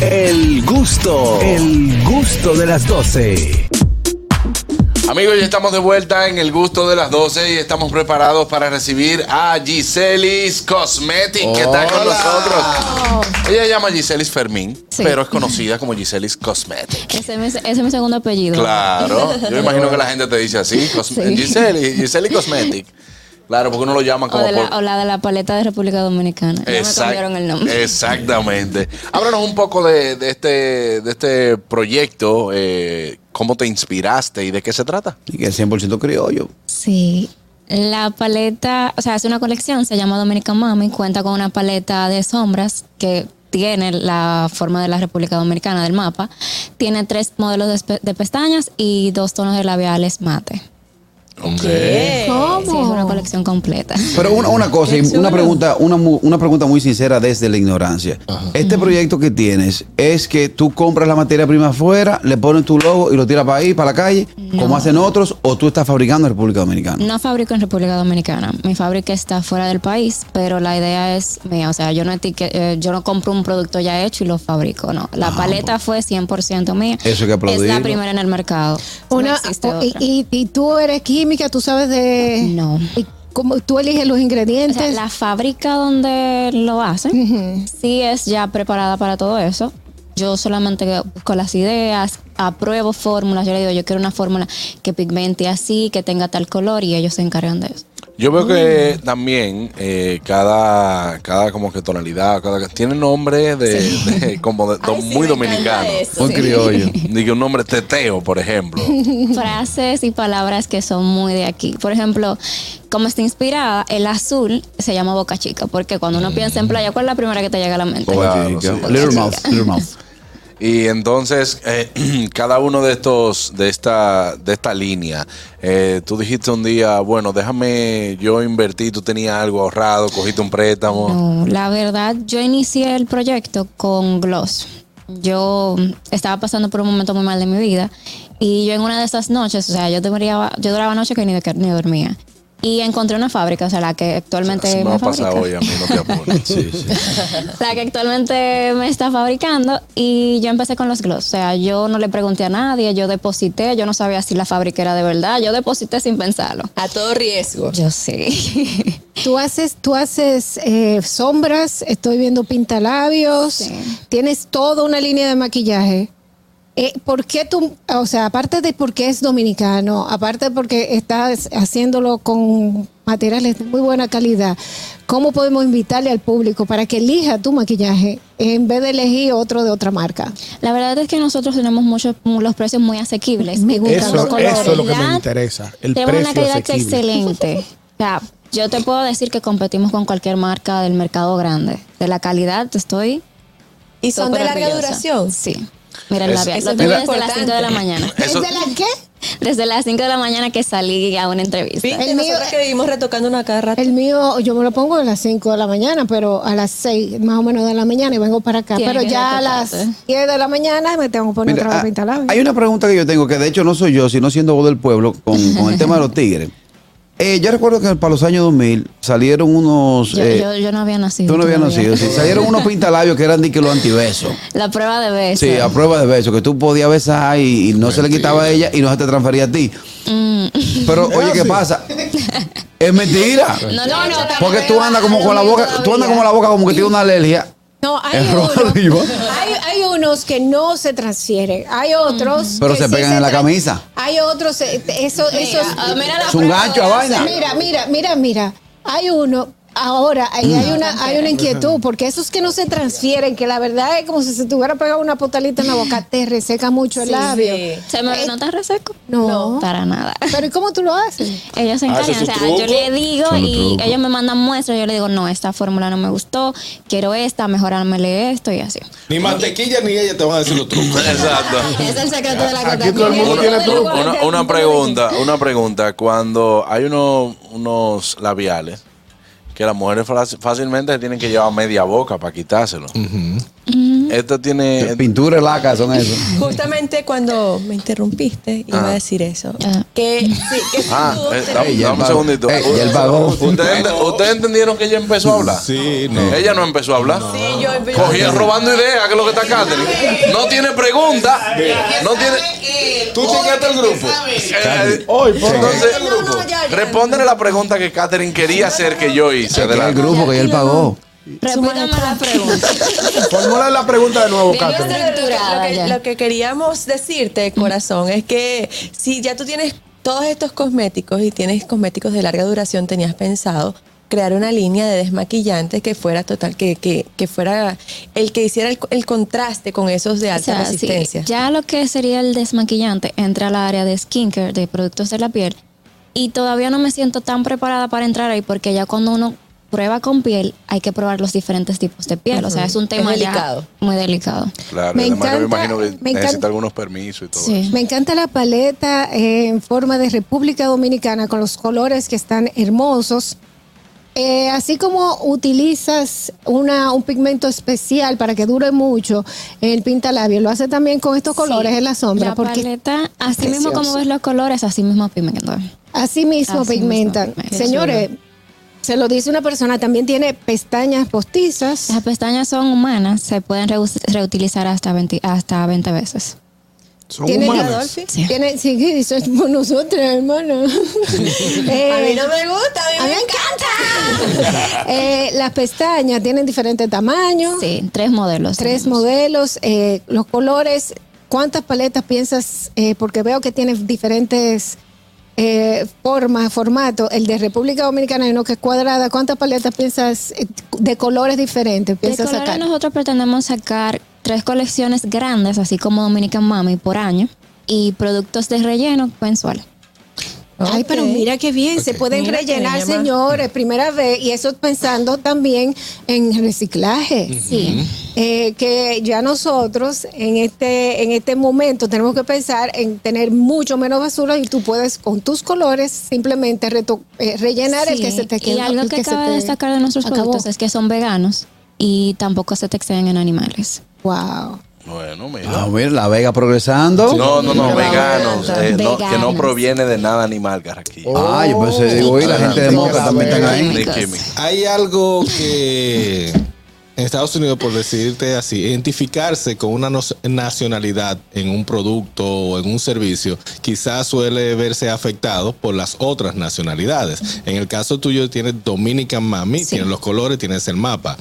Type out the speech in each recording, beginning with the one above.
El gusto, el gusto de las 12. Amigos, ya estamos de vuelta en el gusto de las 12 y estamos preparados para recibir a Giselis Cosmetic, que está con nosotros. Ella se llama Giselis Fermín, Sí. pero es conocida como Giselis Cosmetic. Ese es, mi, ese es mi segundo apellido. Claro, yo imagino que la gente te dice así, Cos- Sí. Giselis, Giselis Cosmetic. Claro, porque uno lo llama O, como de la, por... o la de la paleta de República Dominicana. Ya me Exact- cambiaron el nombre. Exactamente. Háblanos un poco de, de este, de este proyecto, eh, cómo te inspiraste y de qué se trata. Y que es 100% criollo. Sí. La paleta, o sea, es una colección, se llama Dominican Mami, cuenta con una paleta de sombras que tiene la forma de la República Dominicana del mapa. Tiene tres modelos de pestañas y dos tonos de labiales mate. ¿Cómo? Sí, es una colección completa. Pero una, una cosa, y una pregunta, una, mu- una pregunta muy sincera desde la ignorancia. Este proyecto que tienes es que tú compras la materia prima afuera, le pones tu logo y lo tiras para ahí, para la calle, como hacen otros, o tú estás fabricando en República Dominicana. No fabrico en República Dominicana. Mi fábrica está fuera del país, pero la idea es mía. O sea, yo no, etique- eh, yo no compro un producto ya hecho y lo fabrico, no. La paleta fue 100% mía. Eso que Es la primera en el mercado. Una, no y, y- y tú eres química, tú sabes de... No. Y cómo tú eliges los O ingredientes. sea, la fábrica donde lo hacen sí es ya preparada para todo eso. Yo solamente busco las ideas, apruebo fórmulas. Yo le digo, yo quiero una fórmula que pigmente así, que tenga tal color y ellos se encargan de eso. Yo veo que también eh, cada, cada como que tonalidad, cada, tiene nombre de, de- como de, muy dominicano. Muy criollo. Digo un nombre teteo, por ejemplo. frases y palabras que son muy de aquí. Por ejemplo, como está inspirada, el azul se llama boca chica, porque cuando uno piensa en playa, ¿cuál es la primera que te llega a la mente? Sí. Little mouth, little mouth. Y entonces, eh, cada uno de estos, de esta, de esta línea, eh, tú dijiste un día, bueno, déjame yo invertir, tú tenías algo ahorrado, cogiste un préstamo. No, la verdad, yo inicié el proyecto con Gloss. Yo estaba pasando por un momento muy mal de mi vida y yo en una de esas noches, o sea, yo debería, yo duraba noche que ni, ni dormía. Y encontré una fábrica, o sea, la que actualmente me me va a pasar fabrica. hoy, a mí no te apures. Sí, sí. la que actualmente me está fabricando y yo empecé con los gloss. O sea, yo no le pregunté a nadie, yo deposité, yo no sabía si la fábrica era de verdad, yo deposité sin pensarlo. A todo riesgo. Yo sí. Tú haces, tú haces eh, sombras, estoy viendo pintalabios, Sí. tienes toda una línea de maquillaje. Eh, ¿Por qué tú, o sea, aparte de porque es dominicano, aparte de porque estás haciéndolo con materiales de muy buena calidad, ¿cómo podemos invitarle al público para que elija tu maquillaje en vez de elegir otro de otra marca? La verdad es que nosotros tenemos muchos los precios muy asequibles. Me gustan Eso- los colores. eso es lo que me Calidad, interesa, el tenemos una precio calidad asequible. excelente. O sea, yo te puedo decir que competimos con cualquier marca del mercado grande. De la calidad estoy ¿Y son de larga orgullosa. duración? Sí. Mira el labial. eso Lo tengo desde las 5 de la importante. mañana. Eso- ¿Desde la qué? Desde las 5 de la mañana que salí a una entrevista. ¿Viste? El mío- que vivimos retocando una cada rato. El mío, yo me lo pongo a las 5 de la mañana, pero a las 6 más o menos de la mañana y vengo para acá. Pero ya a las retocarte. 10 de la mañana me tengo que poner Mira, otra vez ah, pintalabios. hay una pregunta que yo tengo, que de hecho no soy yo, sino siendo voz del pueblo, con, con el tema de los tigres. Eh, yo recuerdo que para los años 2000 salieron unos... Yo, eh, yo, yo no había nacido. tú no habías nacido, sí. Salieron unos pintalabios que eran de que los antibesos. La prueba de beso. Sí, a prueba de beso, que tú podías besar y, y no se le quitaba a ella y no se te transfería a ti. Mm. Pero oye, ¿qué pasa? Es mentira. No, no, no. Porque tú andas como con la boca, tú andas como la boca como que tiene una alergia. No, hay, Es rojo uno- arriba. hay, hay unos que no se transfieren. Hay otros. Pero se sí pegan en la camisa. Hay otros. eh, Eso, eso mira la Es un gancho a vaina. Mira, mira, mira, mira. Hay uno. Ahora, ahí hay una, hay una inquietud, porque esos que no se transfieren, que la verdad es como si se te hubiera pegado una potalita en la boca, te reseca mucho el Sí, labio. sí. ¿Se me nota reseco? No. Para nada. Pero ¿y cómo tú lo haces? Ellos se Ah, encargan, o sea, yo le digo Son y ellos me mandan muestras, yo le digo, no, esta fórmula no me gustó, quiero esta, mejorármele esto y así. Ni mantequilla ni ella te van a decir los trucos. Exacto. Es el secreto de la Aquí todo el mundo Una, tiene truco. una- una pregunta, una pregunta. Cuando hay uno- unos labiales que las mujeres fácil- fácilmente se tienen que llevar media boca para quitárselo. Esto tiene... Pintura y laca son eso. Justamente cuando me interrumpiste, iba Ah. a decir eso. Ah. Que, sí, que si Ah, eh, dame, un pagó. segundito. Pagó. ¿Ustedes, ustedes entendieron que ella empezó a hablar? Sí, no. Ella no empezó a hablar. Sí, yo- Cogía robando ideas, que es lo que está Catherine. No tiene pregunta. No tiene. ¿Tú chequeaste el grupo? Eh, Hoy, Entonces, ya. respóndele la pregunta que Catherine quería hacer que yo hice. De la- el grupo que él pagó. Repítame la pregunta. Formula la pregunta de nuevo, lo, que, ya. lo que queríamos decirte, corazón, es que si ya tú tienes todos estos cosméticos y tienes cosméticos de larga duración, tenías pensado crear una línea de desmaquillantes que fuera total, que, que, que fuera el que hiciera el, el contraste con esos de O alta sí, resistencia. ya lo que sería el desmaquillante entra al área de skincare, de productos de la piel. Y todavía no me siento tan preparada para entrar ahí porque ya cuando uno prueba con piel hay que probar los diferentes tipos de piel. O sea, es un Es tema ya delicado. muy delicado. Claro, Me además que me encanta- imagino que me encanta- necesita algunos permisos y todo. Sí. Me encanta la paleta eh, en forma de República Dominicana con los colores que están hermosos. Eh, así como utilizas una, un pigmento especial para que dure mucho, el pintalabio lo hace también con estos colores Sí. en la sombra. La porque paleta, así mismo como ves los colores, así mismo pigmenta. así mismo Así pigmentan. mismo pigmenta. Señores, se lo dice una persona, también tiene pestañas postizas. Las pestañas son humanas, se pueden reutilizar hasta 20, hasta 20 veces. Son Tiene- humanas. Adolfi? Sí. Tiene, sí, por nosotros, hermano. Eh, A mí no me gusta, a mí, A mí me me encanta. Eh, las pestañas tienen diferentes tamaños, Sí, tres modelos. tres tenemos. modelos, eh, los colores. ¿Cuántas paletas piensas? Eh, porque veo que tiene diferentes eh, formas, formatos. El de República Dominicana hay uno que es cuadrada. ¿Cuántas paletas piensas de colores diferentes De piensas colores sacar? nosotros pretendemos sacar tres colecciones grandes, así como Dominican Mami, por año, y productos de relleno mensuales. Ay, pero mira qué bien, se pueden Mira rellenar, señores, primera vez, y eso pensando también en reciclaje. Sí. Eh, que ya nosotros en este en este momento tenemos que pensar en tener mucho menos basura y tú puedes con tus colores simplemente reto- eh, rellenar el Sí, que se te quedó. Y algo el que, se cabe te destacar de nuestros acabó. productos es que son veganos y tampoco se te exceden en animales. Wow. Bueno, mira. Ah, mira, la Vega progresando. No, no, no, veganos. eh, no, que no proviene de nada animal, Carraquillo. Ah, yo pensé, digo, y la gente de Moca también están ahí. Hay algo que en Estados Unidos, por decirte así, identificarse con una nacionalidad en un producto o en un servicio, quizás suele verse afectado por las otras nacionalidades. En el caso tuyo tienes Dominican Mami, tienes los colores, tienes el mapa.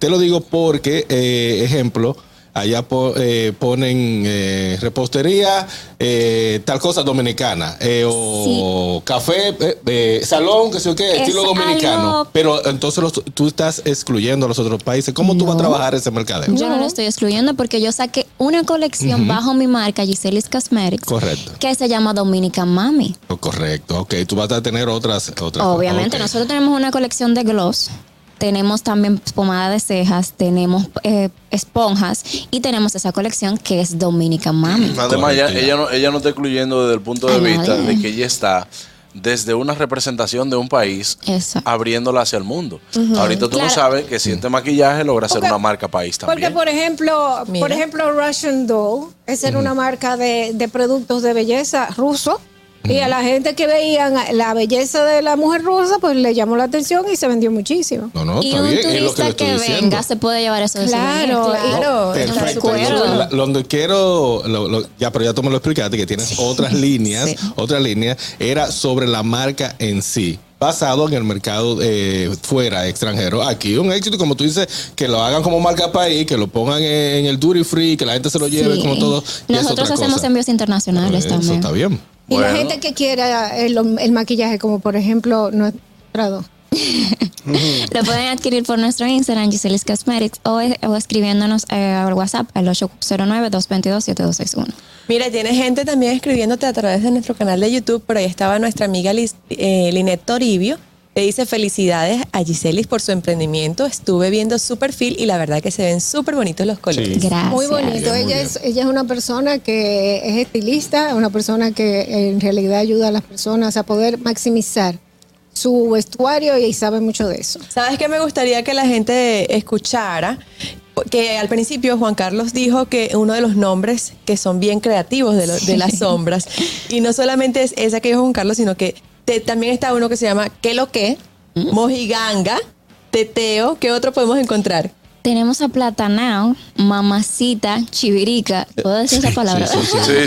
Te lo digo porque, eh, ejemplo, Allá po- eh, ponen eh, repostería, eh, tal cosa dominicana, eh, o café, eh, eh, salón, que sé qué, Es estilo dominicano. algo- Pero entonces los- tú estás excluyendo a los otros países. ¿Cómo tú vas a trabajar ese mercadeo? Yo no lo estoy excluyendo porque yo saqué una colección bajo mi marca Giselis Cosmetics Correcto. que se llama Dominican Mami. Oh, Correcto, ok. Tú vas a tener otras. otras Obviamente, nosotros tenemos una colección de gloss, tenemos también pomada de cejas, tenemos eh, esponjas y tenemos esa colección que es Dominican Mami. Además, ella, ella no, ella no está excluyendo desde el punto de vista nadie. de que ella está desde una representación de un país Eso. abriéndola hacia el mundo. Ahorita tú no sabes que si este maquillaje logra ser Porque- una marca país Porque también. por ejemplo, Mira. por ejemplo Russian Doll, esa era una marca de, de productos de belleza ruso. Y a la gente que veían la belleza de la mujer rusa, pues le llamó la atención y se vendió muchísimo. No, no, y está un bien. Es lo que le turista estoy que, diciendo. venga se puede llevar eso de Claro. Claro, Perfecto. recuerdo. La- Donde quiero, lo- lo- ya, pero ya tú me lo explicaste, que tienes otras líneas, sí. otras líneas, era sobre la marca en sí. Basado en el mercado eh, fuera, extranjero. Aquí un éxito, como tú dices, que lo hagan como marca país, que lo pongan en, el duty free, que la gente se lo lleve Sí. como todo. Nosotros hacemos cosa. envíos internacionales Eso también. está bien. Y la gente que quiera el, el maquillaje, como por ejemplo nuestra dos. Lo pueden adquirir por nuestro Instagram, Giselis Cosmetics, o, o escribiéndonos eh, al WhatsApp al 809-222-7261. Mira, tiene gente también escribiéndote a través de nuestro canal de YouTube. Por ahí estaba nuestra amiga Liz, eh, Linet Toribio. Le dice felicidades a Giselis por su emprendimiento. Estuve viendo su perfil y la verdad que se ven súper bonitos los colores. Sí. Gracias. Muy bonito. Muy ella, es, ella es una persona que es estilista, una persona que en realidad ayuda a las personas a poder maximizar su vestuario y sabe mucho de eso. ¿Sabes qué me gustaría que la gente escuchara? Que al principio Juan Carlos dijo que uno de los nombres que son bien creativos de, lo- de las sombras, y no solamente es esa que dijo Juan Carlos, sino que te- también está uno que se llama ¿Qué lo que? Mojiganga, Teteo, ¿qué otro podemos encontrar? Tenemos a Platanao, Mamacita, Chivirica. ¿Puedo decir esa palabra? Sí,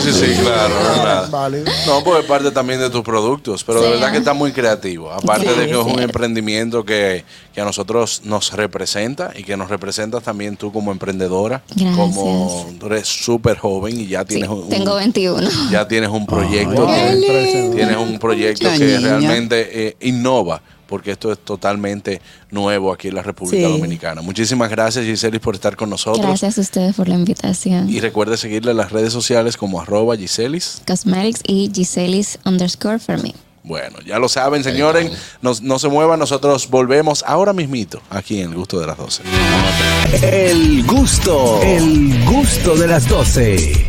sí, sí, claro. no, nada. Válido. No, porque es parte también de tus productos, pero de verdad que está muy creativo. Aparte Sí, de que es un sí. emprendimiento que, que a nosotros nos representa y que nos representas también tú como emprendedora, Gracias. como tú eres súper joven y ya Sí, tienes un, tengo 21. ya tienes un proyecto, que- tienes un proyecto Mucha que niña. realmente eh, innova, porque esto es totalmente nuevo aquí en la República Sí. Dominicana. Muchísimas gracias Giseli por estar con nosotros. Gracias a ustedes por la invitación. Y recuerde seguirle en las redes sociales como arroba Giselis. Cosmetics y Giselis underscore for me. Bueno, ya lo saben, señores. Nos- no se muevan, nosotros volvemos ahora mismito aquí en El Gusto de las 12. El gusto, el gusto de las 12.